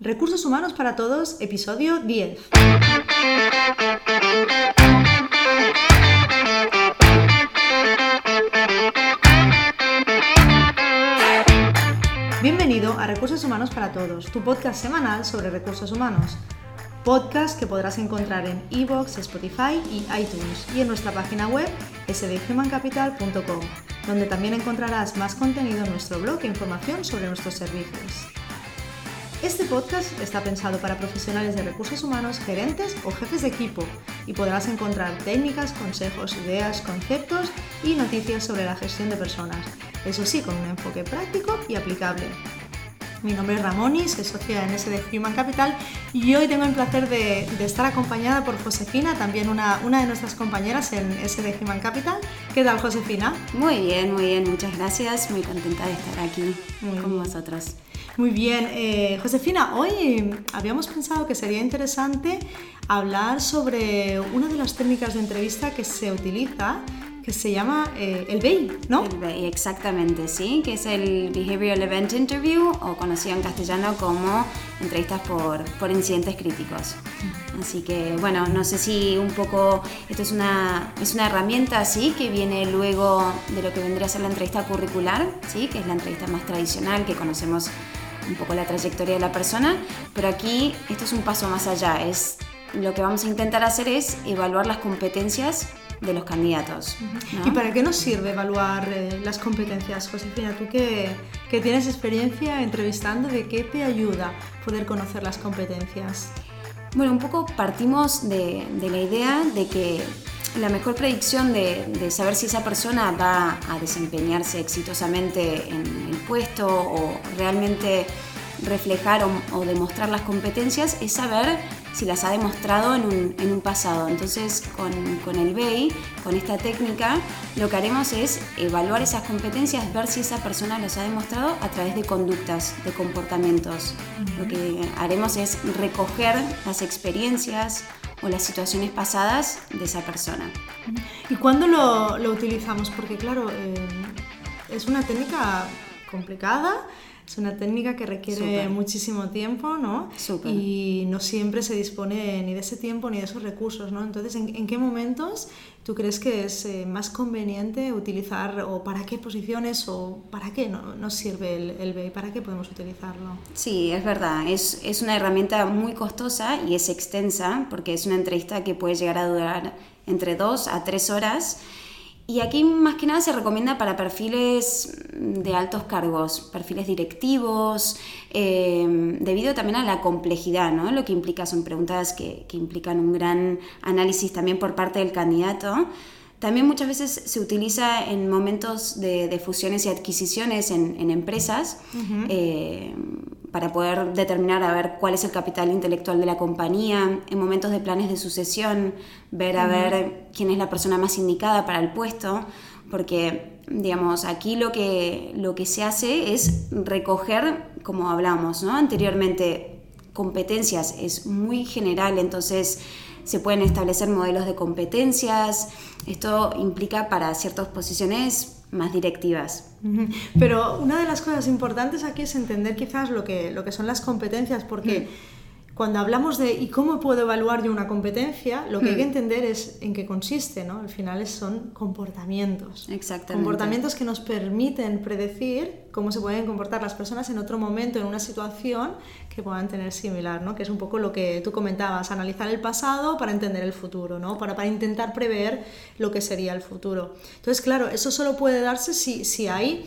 Recursos Humanos para Todos, episodio 10. Bienvenido a Recursos Humanos para Todos, tu podcast semanal sobre recursos humanos. Podcast que podrás encontrar en iVoox, Spotify y iTunes y en nuestra página web sdhumancapital.com, donde también encontrarás más contenido en nuestro blog e información sobre nuestros servicios. Este podcast está pensado para profesionales de recursos humanos, gerentes o jefes de equipo y podrás encontrar técnicas, consejos, ideas, conceptos y noticias sobre la gestión de personas, eso sí, con un enfoque práctico y aplicable. Mi nombre es Ramoni, soy socia en SD Human Capital y hoy tengo el placer de, estar acompañada por Josefina, también una, una, de nuestras compañeras en SD Human Capital. ¿Qué tal, Josefina? Muy bien, muy bien, muchas gracias. Muy contenta de estar aquí con vosotros. Muy bien, eh, Josefina, hoy habíamos pensado que sería interesante hablar sobre una de las técnicas de entrevista que se utiliza que se llama eh, el BEI, ¿no? El BEI, exactamente, sí, que es el Behavioral Event Interview o conocido en castellano como entrevistas por, por incidentes críticos. Así que, bueno, no sé si un poco, esto es una, es una herramienta, sí, que viene luego de lo que vendría a ser la entrevista curricular, sí, que es la entrevista más tradicional que conocemos un poco la trayectoria de la persona, pero aquí esto es un paso más allá, es lo que vamos a intentar hacer es evaluar las competencias de los candidatos. ¿Y para qué nos sirve evaluar eh, las competencias, Josefina? Tú que, que, tienes experiencia entrevistando, ¿de qué te ayuda poder conocer las competencias? Bueno, un poco partimos de, de la idea de que la mejor predicción de, saber si esa persona va a desempeñarse exitosamente en el puesto o realmente reflejar o, demostrar las competencias es saber si las ha demostrado en un, pasado. Entonces, con, el BEI, con esta técnica, lo que haremos es evaluar esas competencias, ver si esa persona las ha demostrado a través de conductas, de comportamientos. Lo que haremos es recoger las experiencias, o las situaciones pasadas de esa persona. ¿Y cuándo lo, utilizamos? Porque claro, eh, es una técnica complicada es una técnica que requiere muchísimo tiempo, ¿no? Y no siempre se dispone ni de ese tiempo ni de esos recursos, ¿no? Entonces, ¿en, qué momentos tú crees que es eh, más conveniente utilizar o para qué posiciones o para qué no, nos sirve el, el BEI? ¿Para qué podemos utilizarlo? Sí, es verdad. Es, es una herramienta muy costosa y es extensa porque es una entrevista que puede llegar a durar entre dos a tres horas y aquí más que nada se recomienda para perfiles de altos cargos, perfiles directivos, eh, debido también a la complejidad, ¿no? Lo que implica son preguntas que, que implican un gran análisis también por parte del candidato. También muchas veces se utiliza en momentos de, fusiones y adquisiciones en, empresas eh, para poder determinar a ver cuál es el capital intelectual de la compañía, en momentos de planes de sucesión, ver a ver quién es la persona más indicada para el puesto, porque digamos, aquí lo que, lo que se hace es recoger, como hablamos ¿no? anteriormente, competencias, es muy general, entonces se pueden establecer modelos de competencias, esto implica para ciertas posiciones más directivas. Pero una de las cosas importantes aquí es entender quizás lo que, lo que son las competencias, porque cuando hablamos de ¿y cómo puedo evaluar yo una competencia? Lo que hay que hmm. entender es en qué consiste, ¿no? Al final son comportamientos. Exactamente. Comportamientos que nos permiten predecir cómo se pueden comportar las personas en otro momento, en una situación que puedan tener similar, ¿no? Que es un poco lo que tú comentabas, analizar el pasado para entender el futuro, ¿no? Para, para intentar prever lo que sería el futuro. Entonces, claro, eso solo puede darse si, si hay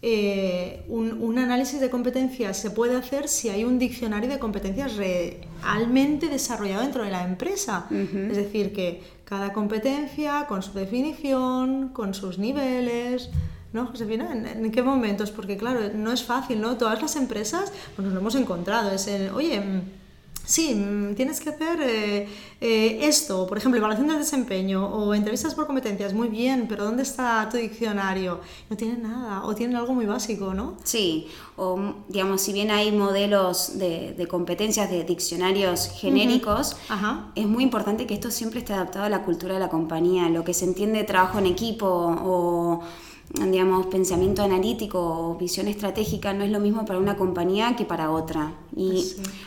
eh, un, análisis de competencias se puede hacer si hay un diccionario de competencias realmente desarrollado dentro de la empresa. Es decir, que cada competencia con su definición, con sus niveles. ¿No, Josefina? ¿En, qué momentos? Porque claro, no es fácil, ¿no? Todas las empresas pues nos lo hemos encontrado. Es el, oye, sí, mm, tienes que hacer eh, eh, esto, por ejemplo, evaluación de desempeño o entrevistas por competencias, muy bien, pero ¿dónde está tu diccionario? No tienen nada, o tienen algo muy básico, ¿no? Sí, o digamos, si bien hay modelos de, competencias, de diccionarios genéricos, es muy importante que esto siempre esté adaptado a la cultura de la compañía, lo que se entiende trabajo en equipo o digamos, pensamiento analítico o visión estratégica no es lo mismo para una compañía que para otra. Y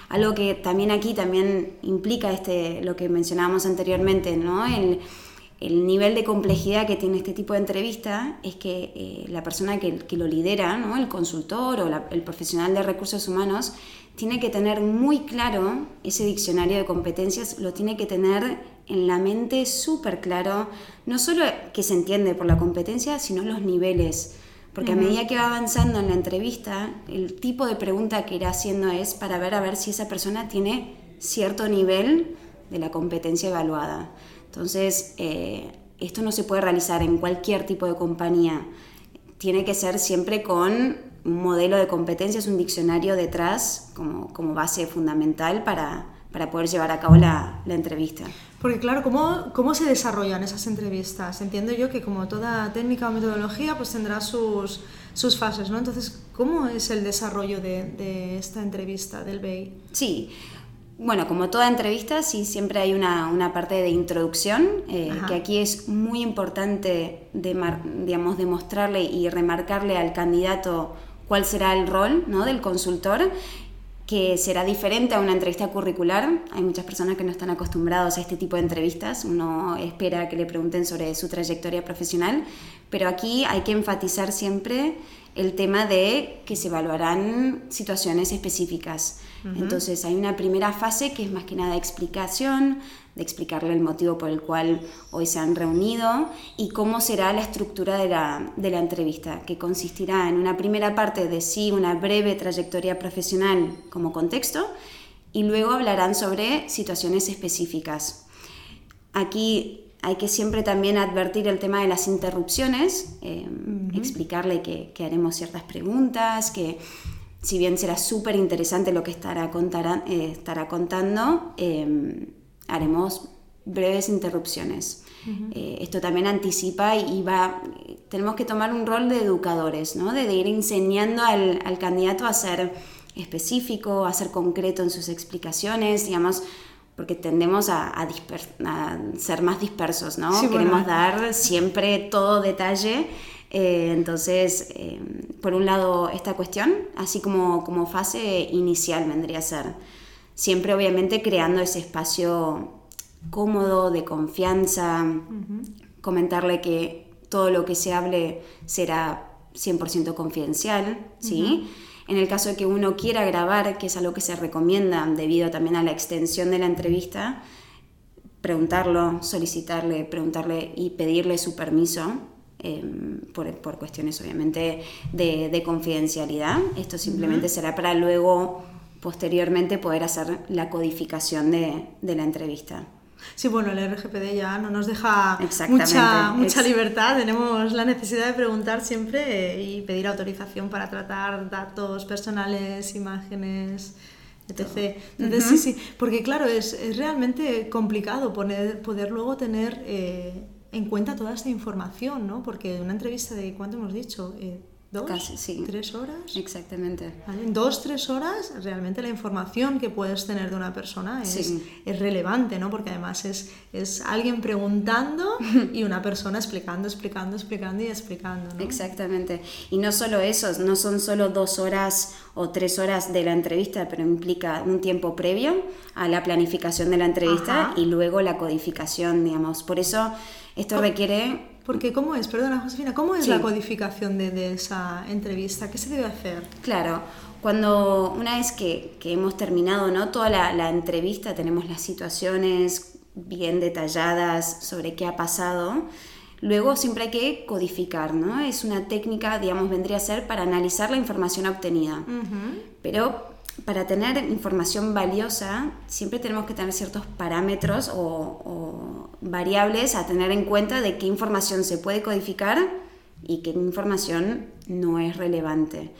algo que también aquí también implica este, lo que mencionábamos anteriormente, ¿no? El, el nivel de complejidad que tiene este tipo de entrevista es que eh, la persona que, que, lo lidera, ¿no? el consultor o el profesional de recursos humanos, tiene que tener muy claro ese diccionario de competencias, lo tiene que tener en la mente súper claro, no solo que se entiende por la competencia, sino los niveles. Porque a medida que va avanzando en la entrevista, el tipo de pregunta que irá haciendo es para ver a ver si esa persona tiene cierto nivel de la competencia evaluada. Entonces, eh, esto no se puede realizar en cualquier tipo de compañía. Tiene que ser siempre con un modelo de competencias, un diccionario detrás como, como base fundamental para, para, poder llevar a cabo la, la entrevista. Porque claro, ¿cómo, ¿cómo, se desarrollan esas entrevistas? Entiendo yo que como toda técnica o metodología, pues tendrá sus, sus fases, ¿no? Entonces, ¿cómo es el desarrollo de, de esta entrevista del BEI? Sí, bueno, como toda entrevista, sí, siempre hay una, una parte de introducción, eh, que aquí es muy importante de, digamos, demostrarle y remarcarle al candidato cuál será el rol ¿no? del consultor, que será diferente a una entrevista curricular. Hay muchas personas que no están acostumbrados a este tipo de entrevistas, uno espera que le pregunten sobre su trayectoria profesional, pero aquí hay que enfatizar siempre el tema de que se evaluarán situaciones específicas. Entonces hay una primera fase que es más que nada explicación, de explicarle el motivo por el cual hoy se han reunido y cómo será la estructura de la, de la entrevista, que consistirá en una primera parte de sí, una breve trayectoria profesional como contexto y luego hablarán sobre situaciones específicas. Aquí hay que siempre también advertir el tema de las interrupciones, eh, explicarle que, que, haremos ciertas preguntas, que si bien será súper interesante lo que estará, eh, estará contando, eh, haremos breves interrupciones. Eh, esto también anticipa y va, tenemos que tomar un rol de educadores, ¿no? de, ir enseñando al, al, candidato a ser específico, a ser concreto en sus explicaciones, digamos, porque tendemos a, a, a ser más dispersos, ¿no? Queremos dar siempre todo detalle eh, entonces, eh, por un lado, esta cuestión, así como, como fase inicial vendría a ser, siempre obviamente creando ese espacio cómodo, de confianza, comentarle que todo lo que se hable será 100% confidencial, ¿sí? En el caso de que uno quiera grabar, que es algo que se recomienda debido también a la extensión de la entrevista, preguntarlo, solicitarle, preguntarle y pedirle su permiso Em, por, por, cuestiones obviamente de, confidencialidad. Esto simplemente será para luego, posteriormente, poder hacer la codificación de, de la entrevista. Sí, bueno, el RGPD ya no nos deja mucha, mucha libertad. Tenemos la necesidad de preguntar siempre eh, y pedir autorización para tratar datos personales, imágenes, etc. Entonces, sí, sí, porque claro, es, es realmente complicado poner, poder luego tener eh, en cuenta toda esta información, ¿no? Porque una entrevista de, ¿cuánto hemos dicho? Eh, ¿Dos? Casi, sí. ¿Tres horas? Exactamente. En dos, tres horas, realmente la información que puedes tener de una persona es, es relevante, ¿no? Porque además es, es alguien preguntando y una persona explicando, explicando, explicando y explicando, ¿no? Exactamente. Y no solo eso, no son solo dos horas o tres horas de la entrevista, pero implica un tiempo previo a la planificación de la entrevista y luego la codificación, digamos. Por eso esto requiere... Porque ¿cómo es? Perdona, Josefina, ¿cómo es la codificación de, esa entrevista? ¿Qué se debe hacer? Claro, cuando una vez que, hemos terminado ¿no? toda la, entrevista, tenemos las situaciones bien detalladas sobre qué ha pasado, luego siempre hay que codificar, ¿no? Es una técnica, digamos, vendría a ser para analizar la información obtenida. Pero para tener información valiosa siempre tenemos que tener ciertos parámetros o, variables a tener en cuenta de qué información se puede codificar y qué información no es relevante.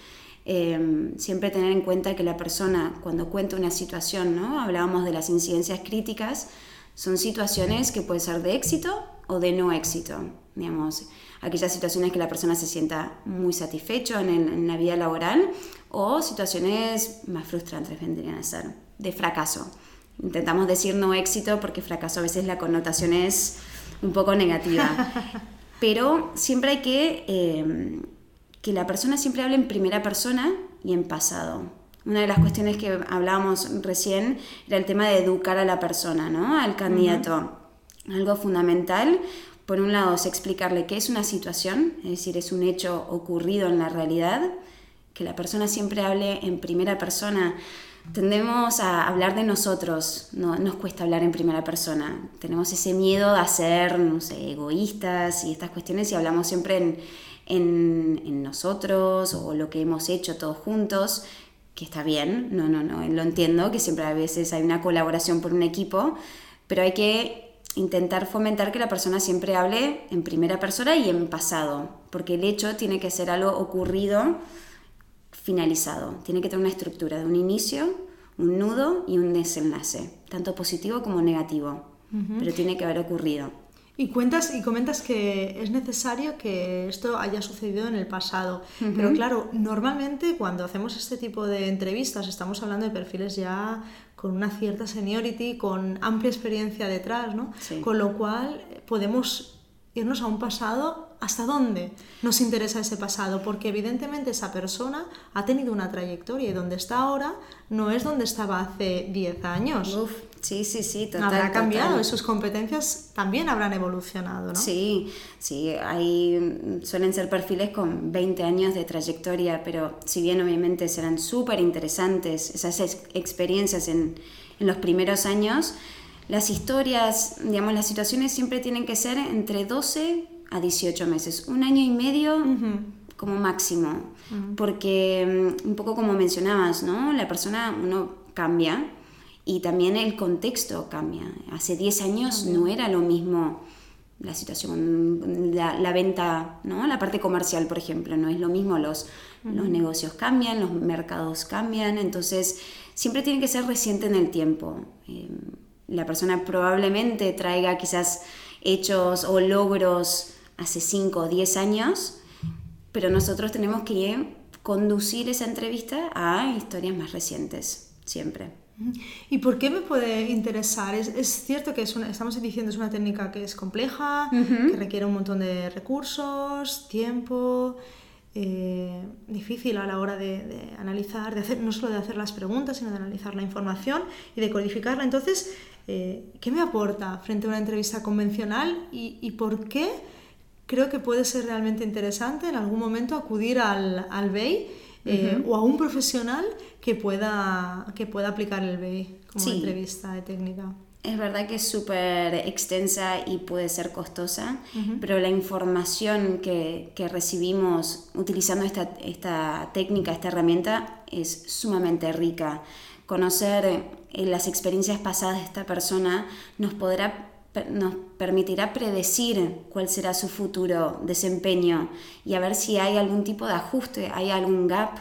Em, siempre tener en cuenta que la persona cuando cuenta una situación, ¿no? hablábamos de las incidencias críticas, son situaciones que pueden ser de éxito o de no éxito. Digamos, aquellas situaciones que la persona se sienta muy satisfecho en, en la vida laboral o situaciones más frustrantes vendrían a ser, de fracaso. Intentamos decir no éxito porque fracaso a veces la connotación es un poco negativa. Pero siempre hay que eh, que la persona siempre hable en primera persona y en pasado. Una de las cuestiones que hablábamos recién era el tema de educar a la persona, ¿no? Al candidato. Algo fundamental, por un lado, es explicarle qué es una situación, es decir, es un hecho ocurrido en la realidad, que la persona siempre hable en primera persona. Tendemos a hablar de nosotros, no nos cuesta hablar en primera persona. Tenemos ese miedo a ser, no sé, egoístas y estas cuestiones y hablamos siempre en, en, en nosotros o lo que hemos hecho todos juntos, que está bien, no, no, no, lo entiendo, que siempre a veces hay una colaboración por un equipo, pero hay que intentar fomentar que la persona siempre hable en primera persona y en pasado, porque el hecho tiene que ser algo ocurrido, finalizado, tiene que tener una estructura de un inicio, un nudo y un desenlace, tanto positivo como negativo, pero tiene que haber ocurrido. Y cuentas y comentas que es necesario que esto haya sucedido en el pasado. Pero claro, normalmente cuando hacemos este tipo de entrevistas estamos hablando de perfiles ya con una cierta seniority, con amplia experiencia detrás, ¿no? Con lo cual podemos irnos a un pasado, ¿hasta dónde nos interesa ese pasado? Porque evidentemente esa persona ha tenido una trayectoria y donde está ahora no es donde estaba hace 10 años. Uf, sí, sí, sí, total. Habrá cambiado total. y sus competencias también habrán evolucionado, ¿no? Sí, sí, hay, suelen ser perfiles con 20 años de trayectoria, pero si bien obviamente serán súper interesantes esas ex- experiencias en, en los primeros años, las historias, digamos, las situaciones siempre tienen que ser entre 12 a 18 meses, un año y medio como máximo, porque mm, un poco como mencionabas, ¿no? La persona, uno cambia y también el contexto cambia. Hace 10 años no era lo mismo la situación, la, la venta, ¿no? La parte comercial, por ejemplo, no es lo mismo, los, los negocios cambian, los mercados cambian, entonces siempre tiene que ser reciente en el tiempo. Eh, la persona probablemente traiga quizás hechos o logros hace 5 o 10 años, pero nosotros tenemos que conducir esa entrevista a historias más recientes, siempre. ¿Y por qué me puede interesar? Es, es cierto que es una, estamos diciendo es una técnica que es compleja, que requiere un montón de recursos, tiempo, eh, difícil a la hora de, de, analizar, de hacer, no solo de hacer las preguntas, sino de analizar la información y de codificarla. Entonces, eh, ¿qué me aporta frente a una entrevista convencional y, y, por qué creo que puede ser realmente interesante en algún momento acudir al, al BEI? Eh, uh -huh. o a un profesional que pueda, que pueda aplicar el BEI como sí. entrevista de técnica. Es verdad que es súper extensa y puede ser costosa, uh -huh. pero la información que, que recibimos utilizando esta, esta, técnica, esta herramienta, es sumamente rica. Conocer eh, las experiencias pasadas de esta persona nos podrá nos permitirá predecir cuál será su futuro desempeño y a ver si hay algún tipo de ajuste, hay algún gap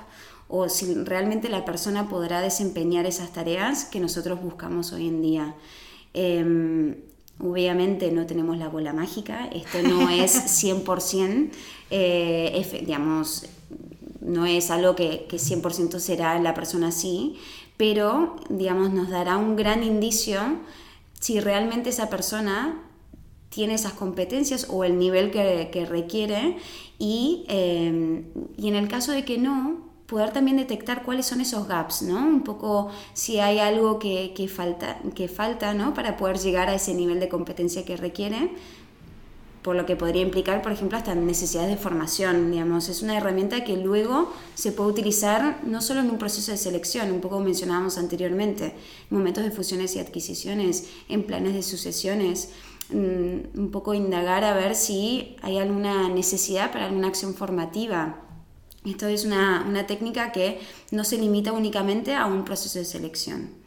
o si realmente la persona podrá desempeñar esas tareas que nosotros buscamos hoy en día. Eh, obviamente no tenemos la bola mágica, esto no es 100%, eh, digamos, no es algo que, que 100% será la persona así, pero digamos nos dará un gran indicio si realmente esa persona tiene esas competencias o el nivel que, requiere y, eh, y, en el caso de que no, poder también detectar cuáles son esos gaps, ¿no? Un poco si hay algo que, que falta, que falta ¿no? para poder llegar a ese nivel de competencia que requiere, por lo que podría implicar, por ejemplo, hasta necesidades de formación, digamos. Es una herramienta que luego se puede utilizar no solo en un proceso de selección, un poco mencionábamos anteriormente, en momentos de fusiones y adquisiciones, en planes de sucesiones, un poco indagar a ver si hay alguna necesidad para alguna acción formativa. Esto es una, una técnica que no se limita únicamente a un proceso de selección.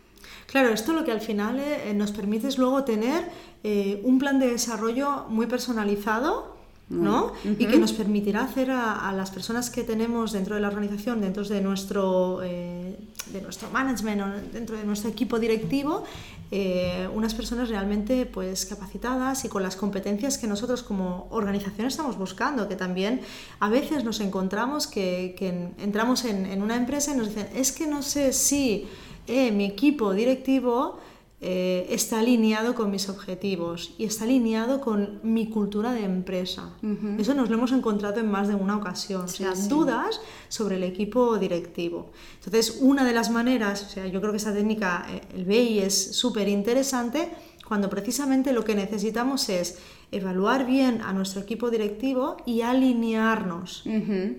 Claro, esto lo que al final eh, nos permite es luego tener eh, un plan de desarrollo muy personalizado, ¿no? Uh -huh. Y que nos permitirá hacer a, a, las personas que tenemos dentro de la organización, dentro de nuestro, eh, de nuestro management o dentro de nuestro equipo directivo, eh, unas personas realmente pues, capacitadas y con las competencias que nosotros como organización estamos buscando, que también a veces nos encontramos que, que entramos en, en, una empresa y nos dicen, es que no sé si eh, mi equipo directivo eh, está alineado con mis objetivos y está alineado con mi cultura de empresa. Eso nos lo hemos encontrado en más de una ocasión. o sea, dudas sobre el equipo directivo. Entonces, una de las maneras, o sea, yo creo que esa técnica, eh, el BEI, es súper interesante cuando precisamente lo que necesitamos es evaluar bien a nuestro equipo directivo y alinearnos,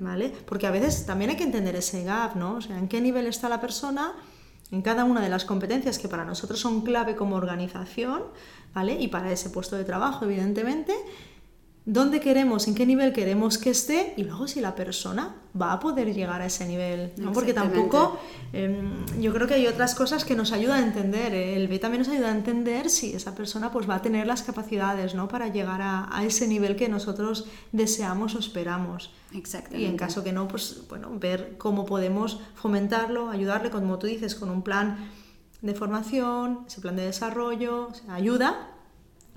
¿vale? Porque a veces también hay que entender ese gap, ¿no? O sea, en qué nivel está la persona en cada una de las competencias que para nosotros son clave como organización, ¿vale? Y para ese puesto de trabajo, evidentemente, dónde queremos, en qué nivel queremos que esté y luego si la persona va a poder llegar a ese nivel. ¿no? Porque tampoco, em, yo creo que hay otras cosas que nos ayudan a entender. ¿eh? El B también nos ayuda a entender si esa persona pues, va a tener las capacidades ¿no? para llegar a, a ese nivel que nosotros deseamos o esperamos. Y en caso que no, pues bueno, ver cómo podemos fomentarlo, ayudarle, como tú dices, con un plan de formación, ese plan de desarrollo, ayuda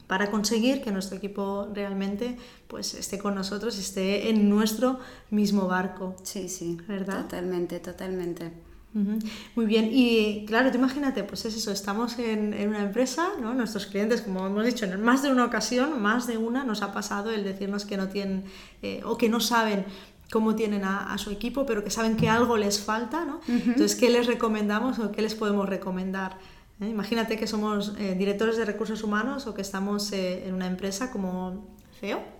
para conseguir que nuestro equipo realmente pues esté con nosotros, esté en nuestro mismo barco. Sí, sí, ¿verdad? Totalmente, totalmente. Muy bien, y claro, tú imagínate, pues es eso, estamos en, en, una empresa, ¿no? nuestros clientes, como hemos dicho, en más de una ocasión, más de una, nos ha pasado el decirnos que no tienen eh, o que no saben cómo tienen a, su equipo, pero que saben que algo les falta, ¿no? Entonces, ¿qué les recomendamos o qué les podemos recomendar? ¿Eh? Imagínate que somos eh, directores de recursos humanos o que estamos en una empresa como CEO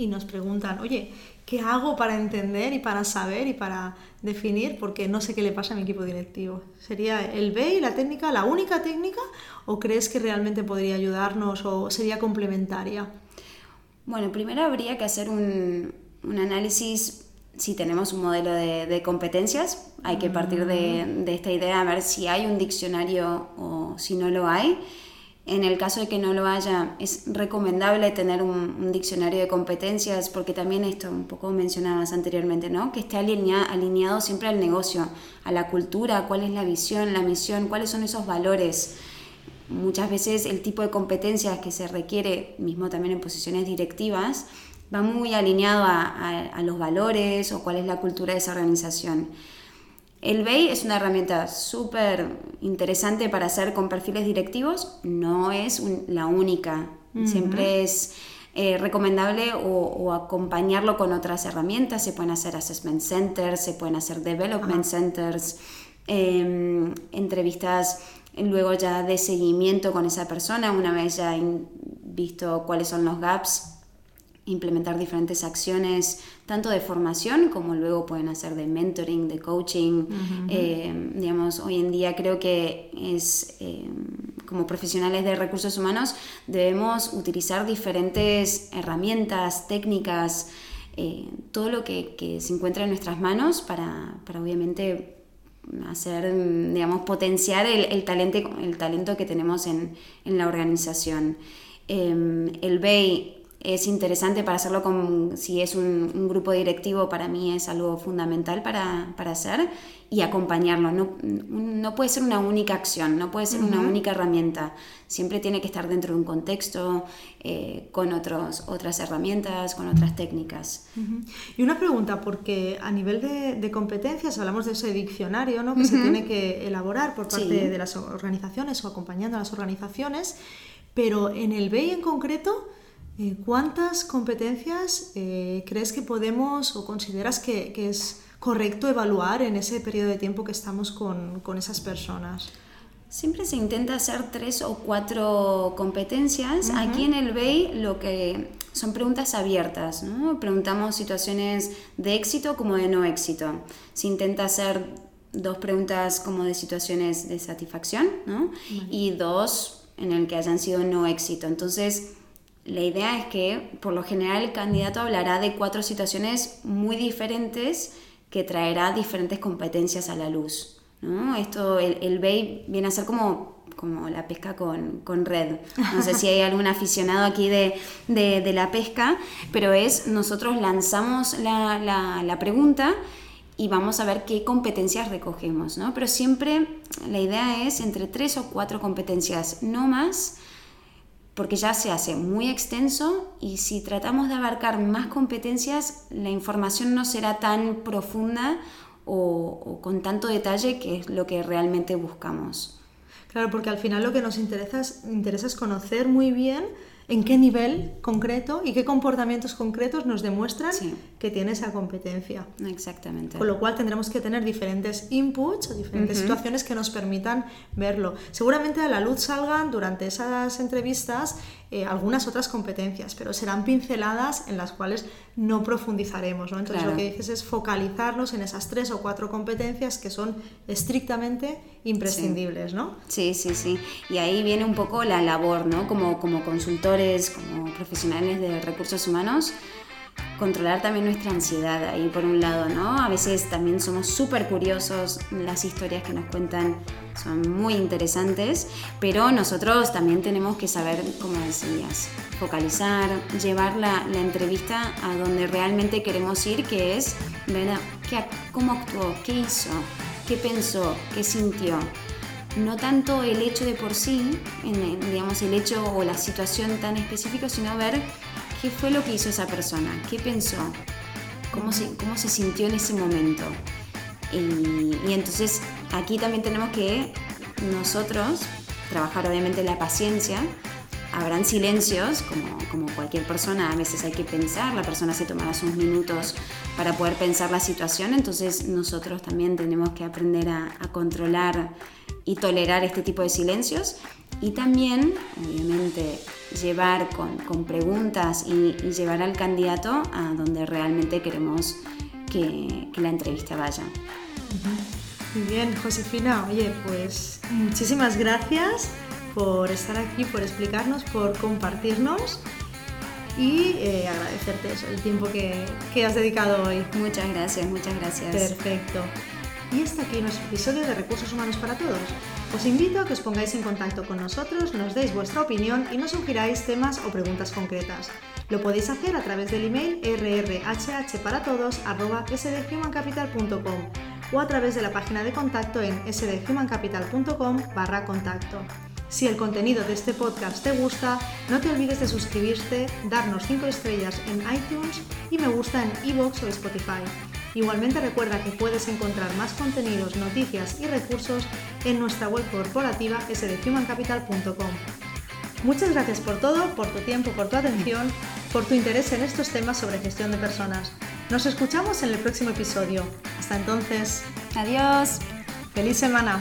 y nos preguntan, oye, ¿qué hago para entender y para saber y para definir? Porque no sé qué le pasa a mi equipo directivo. ¿Sería el B y la técnica la única técnica o crees que realmente podría ayudarnos o sería complementaria? Bueno, primero habría que hacer un, análisis si tenemos un modelo de, competencias. Hay que partir de, de esta idea a ver si hay un diccionario o si no lo hay en el caso de que no lo haya, es recomendable tener un, diccionario de competencias porque también esto un poco mencionabas anteriormente, ¿no? Que esté alineado siempre al negocio, a la cultura, cuál es la visión, la misión, cuáles son esos valores. Muchas veces el tipo de competencias que se requiere, mismo también en posiciones directivas, va muy alineado a los valores o cuál es la cultura de esa organización. El BEI es una herramienta súper interesante para hacer con perfiles directivos, no es la única, siempre es eh, recomendable o, acompañarlo con otras herramientas, se pueden hacer assessment centers, se pueden hacer development centers, em, entrevistas luego ya de seguimiento con esa persona, una vez ya visto cuáles son los gaps implementar diferentes acciones, tanto de formación como luego pueden hacer de mentoring, de coaching. Eh, digamos, hoy en día creo que es, eh, como profesionales de recursos humanos, debemos utilizar diferentes herramientas, técnicas, eh, todo lo que, se encuentra en nuestras manos para, obviamente hacer, digamos, potenciar el, talento, el talento que tenemos en, en la organización. el BEI es interesante para hacerlo con, si es un, grupo directivo, para mí es algo fundamental para, hacer y acompañarlo. No, no, puede ser una única acción, no puede ser una única herramienta. Siempre tiene que estar dentro de un contexto, eh, con otros, otras herramientas, con otras técnicas. Y una pregunta, porque a nivel de, competencias hablamos de ese diccionario ¿no? que se tiene que elaborar por parte de las organizaciones o acompañando a las organizaciones, pero en el BEI en concreto, eh, ¿Cuántas competencias eh, crees que podemos o consideras que, es correcto evaluar en ese periodo de tiempo que estamos con, esas personas? Siempre se intenta hacer tres o cuatro competencias. Aquí en el BEI lo que son preguntas abiertas, ¿no? Preguntamos situaciones de éxito como de no éxito. Se intenta hacer dos preguntas como de situaciones de satisfacción, ¿no? Y dos en el que hayan sido no éxito. Entonces, la idea es que por lo general el candidato hablará de cuatro situaciones muy diferentes que traerá diferentes competencias a la luz. ¿no? Esto, el, el BEI viene a ser como, como la pesca con, con, red. No sé si hay algún aficionado aquí de, de, de la pesca, pero es nosotros lanzamos la, la, la, pregunta y vamos a ver qué competencias recogemos. ¿no? Pero siempre la idea es entre tres o cuatro competencias, no más porque ya se hace muy extenso y si tratamos de abarcar más competencias, la información no será tan profunda o, con tanto detalle que es lo que realmente buscamos. Claro, porque al final lo que nos interesa es, conocer muy bien en qué nivel concreto y qué comportamientos concretos nos demuestran Sí. que tiene esa competencia. Exactamente. Con lo cual tendremos que tener diferentes inputs o diferentes situaciones que nos permitan verlo. Seguramente a la luz salgan durante esas entrevistas eh, algunas otras competencias, pero serán pinceladas en las cuales no profundizaremos. ¿no? Entonces Claro. lo que dices es focalizarnos en esas tres o cuatro competencias que son estrictamente imprescindibles. ¿no? Sí, sí, sí. Y ahí viene un poco la labor, ¿no? Como, como consultores, como profesionales de recursos humanos, controlar también nuestra ansiedad ahí por un lado, ¿no? A veces también somos súper curiosos, las historias que nos cuentan son muy interesantes, pero nosotros también tenemos que saber, como decías, focalizar, llevar la, la entrevista a donde realmente queremos ir, que es ver cómo actuó, qué hizo, qué pensó, qué sintió no tanto el hecho de por sí, en, digamos el hecho o la situación tan específica, sino ver qué fue lo que hizo esa persona, qué pensó, cómo se, sintió en ese momento. Y, y entonces aquí también tenemos que nosotros trabajar obviamente la paciencia. Habrán silencios, como, como cualquier persona, a veces hay que pensar, la persona se tomará sus minutos para poder pensar la situación, entonces nosotros también tenemos que aprender a, a controlar y tolerar este tipo de silencios. Y también, obviamente, llevar con, con preguntas y, y llevar al candidato a donde realmente queremos que, que la entrevista vaya. Muy bien, Josefina. Oye, pues muchísimas gracias por estar aquí, por explicarnos, por compartirnos y eh, agradecerte eso, el tiempo que, que has dedicado hoy. Muchas gracias, muchas gracias. Perfecto. Y hasta aquí nuestro episodio de Recursos Humanos para Todos. Os invito a que os pongáis en contacto con nosotros, nos deis vuestra opinión y nos sugiráis temas o preguntas concretas. Lo podéis hacer a través del email rrhhparatodos.sdhumancapital.com o a través de la página de contacto en sdhumancapital.com barra contacto. Si el contenido de este podcast te gusta, no te olvides de suscribirte, darnos 5 estrellas en iTunes y me gusta en iVoox o Spotify. Igualmente recuerda que puedes encontrar más contenidos, noticias y recursos en nuestra web corporativa sdhumancapital.com. Muchas gracias por todo, por tu tiempo, por tu atención, por tu interés en estos temas sobre gestión de personas. Nos escuchamos en el próximo episodio. Hasta entonces, Adiós. feliz semana.